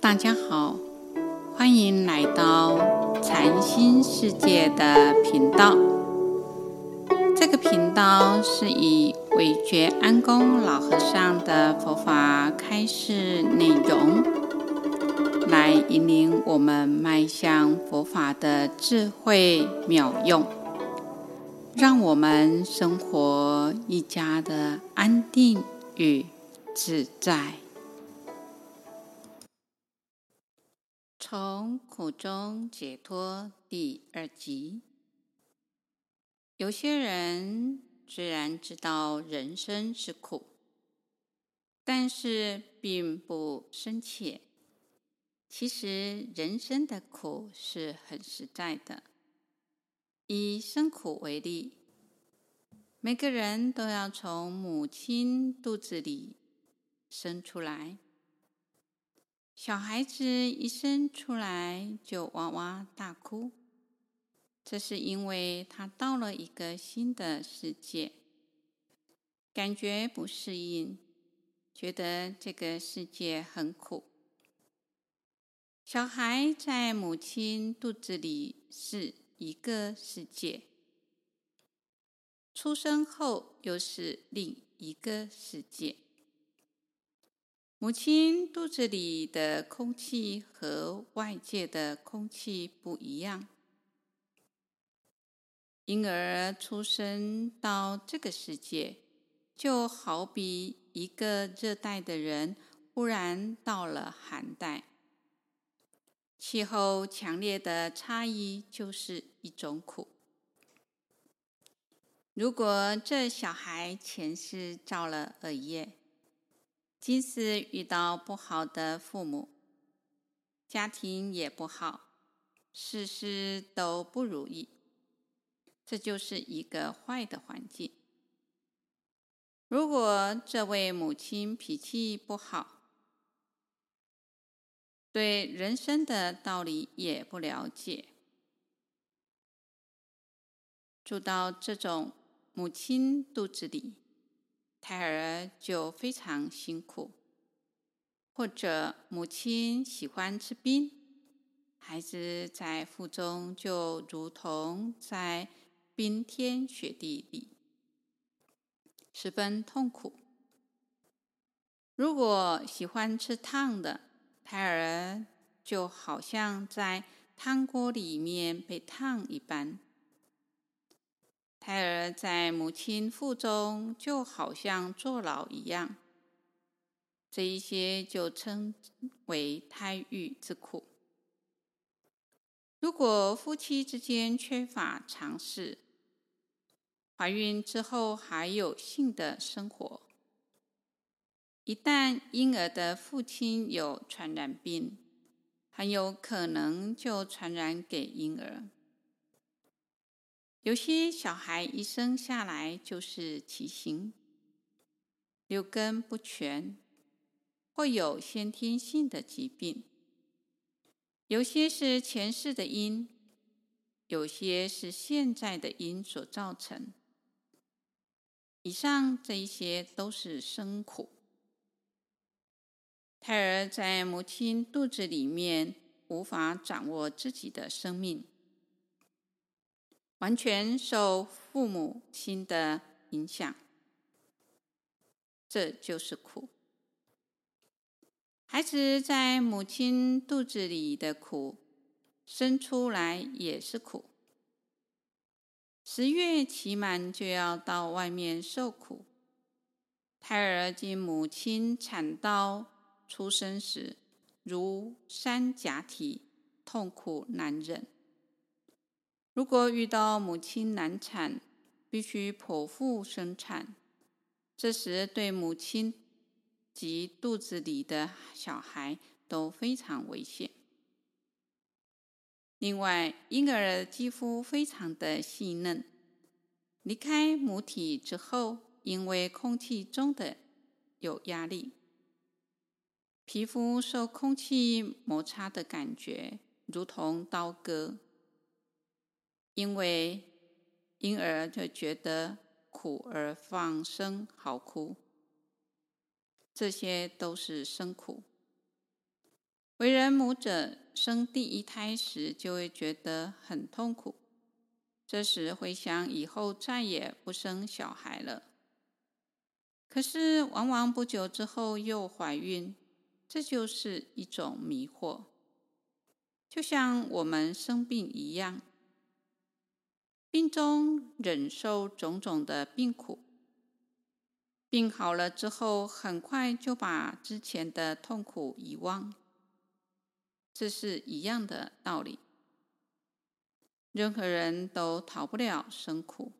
大家好，欢迎来到禅心世界的频道。这个频道是以韦觉安公老和尚的佛法开示内容，来引领我们迈向佛法的智慧妙用，让我们生活愈加的安定与自在。从苦中解脱第二集。有些人虽然知道人生是苦，但是并不深切。其实人生的苦是很实在的。以生苦为例，每个人都要从母亲肚子里生出来。小孩子一生出来就哇哇大哭，这是因为他到了一个新的世界，感觉不适应，觉得这个世界很苦。小孩在母亲肚子里是一个世界，出生后又是另一个世界。母亲肚子里的空气和外界的空气不一样。婴儿出生到这个世界，就好比一个热带的人忽然到了寒带，气候强烈的差异就是一种苦。如果这小孩前世造了恶业，即使遇到不好的父母，家庭也不好，事事都不如意，这就是一个坏的环境。如果这位母亲脾气不好，对人生的道理也不了解，住到这种母亲肚子里。胎儿就非常辛苦，或者母亲喜欢吃冰，孩子在腹中就如同在冰天雪地里，十分痛苦。如果喜欢吃烫的，胎儿就好像在汤锅里面被烫一般。在母亲腹中就好像坐牢一样，这一些就称为胎狱之苦。如果夫妻之间缺乏尝试，怀孕之后还有性的生活，一旦婴儿的父亲有传染病，很有可能就传染给婴儿。有些小孩一生下来就是畸形，六根不全，或有先天性的疾病；有些是前世的因，有些是现在的因所造成。以上这一些都是生苦。胎儿在母亲肚子里面无法掌握自己的生命。完全受父母亲的影响，这就是苦。孩子在母亲肚子里的苦，生出来也是苦。十月期满就要到外面受苦。胎儿经母亲产道出生时，如山夹体，痛苦难忍。如果遇到母亲难产，必须剖腹生产，这时对母亲及肚子里的小孩都非常危险。另外，婴儿肌肤非常的细嫩，离开母体之后，因为空气中的有压力，皮肤受空气摩擦的感觉如同刀割。因为婴儿就觉得苦而放声嚎哭，这些都是生苦。为人母者生第一胎时就会觉得很痛苦，这时会想以后再也不生小孩了。可是往往不久之后又怀孕，这就是一种迷惑。就像我们生病一样，病中忍受种种的病苦，病好了之后，很快就把之前的痛苦遗忘，这是一样的道理。任何人都逃不了生苦，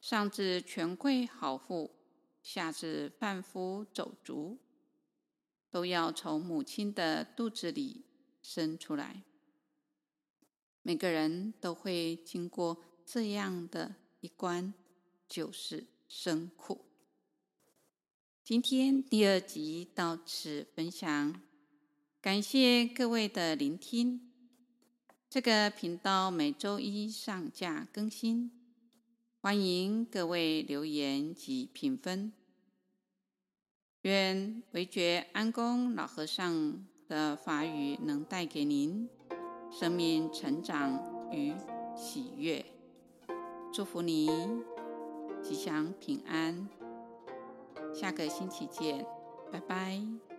上至权贵豪富。下至贩夫走卒，都要从母亲的肚子里生出来。每个人都会经过这样的一关，就是生苦。今天第二集到此分享，感谢各位的聆听。这个频道每周一上架更新。欢迎各位留言及评分。愿惟觉安公老和尚的法语能带给您生命成长与喜悦。祝福你吉祥平安。下个星期见，拜拜。